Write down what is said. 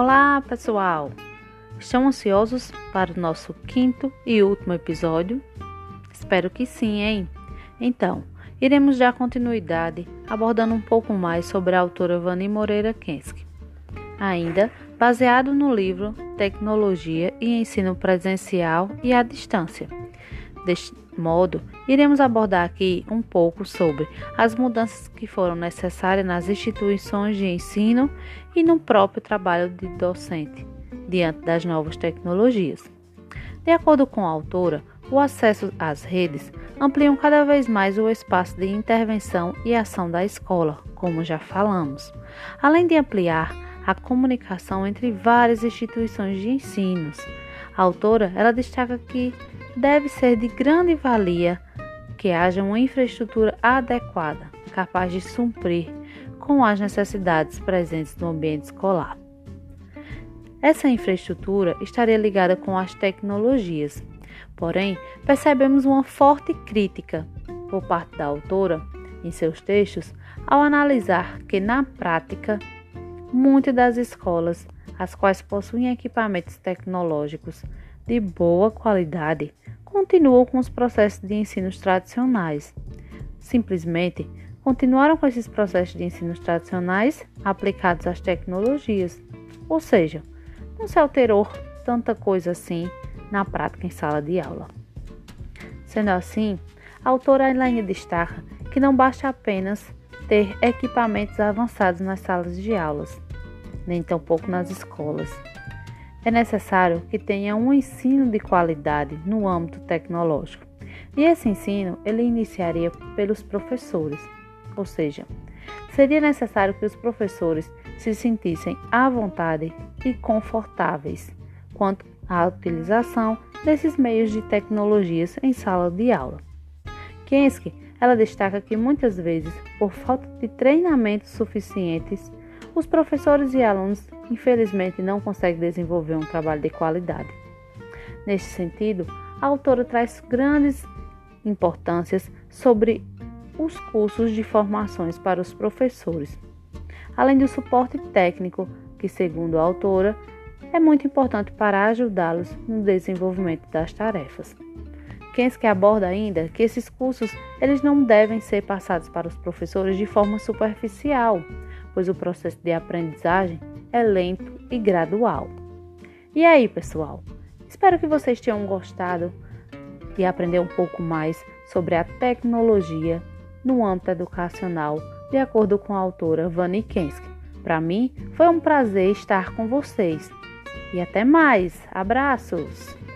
Olá, pessoal! Estão ansiosos para o nosso quinto e último episódio? Espero que sim, hein? Então, iremos dar continuidade abordando um pouco mais sobre a autora Vani Moreira Kensky. Ainda baseado no livro Tecnologia e Ensino Presencial e à Distância. Deste modo, iremos abordar aqui um pouco sobre as mudanças que foram necessárias nas instituições de ensino e no próprio trabalho de docente, diante das novas tecnologias. De acordo com a autora, o acesso às redes ampliam cada vez mais o espaço de intervenção e ação da escola, como já falamos, além de ampliar a comunicação entre várias instituições de ensino. A autora ela destaca que deve ser de grande valia que haja uma infraestrutura adequada, capaz de suprir com as necessidades presentes no ambiente escolar. Essa infraestrutura estaria ligada com as tecnologias. Porém, percebemos uma forte crítica por parte da autora em seus textos ao analisar que, na prática, muitas das escolas, as quais possuem equipamentos tecnológicos de boa qualidade, continuam com os processos de ensino tradicionais. Simplesmente continuaram com esses processos de ensino tradicionais aplicados às tecnologias, ou seja, não se alterou tanta coisa assim na prática em sala de aula. Sendo assim, a autora Elaine destaca que não basta apenas ter equipamentos avançados nas salas de aulas, nem tampouco nas escolas é necessário que tenha um ensino de qualidade no âmbito tecnológico. E esse ensino ele iniciaria pelos professores, ou seja, seria necessário que os professores se sentissem à vontade e confortáveis quanto à utilização desses meios de tecnologias em sala de aula. Kensky, ela destaca que muitas vezes, por falta de treinamentos suficientes, os professores e alunos, infelizmente, não conseguem desenvolver um trabalho de qualidade. Neste sentido, a autora traz grandes importâncias sobre os cursos de formações para os professores, além do suporte técnico, que, segundo a autora, é muito importante para ajudá-los no desenvolvimento das tarefas. Kensky aborda ainda que esses cursos eles não devem ser passados para os professores de forma superficial, pois o processo de aprendizagem é lento e gradual. E aí, pessoal? Espero que vocês tenham gostado de aprender um pouco mais sobre a tecnologia no âmbito educacional, de acordo com a autora Vani Kensky. Para mim, foi um prazer estar com vocês. E até mais. Abraços!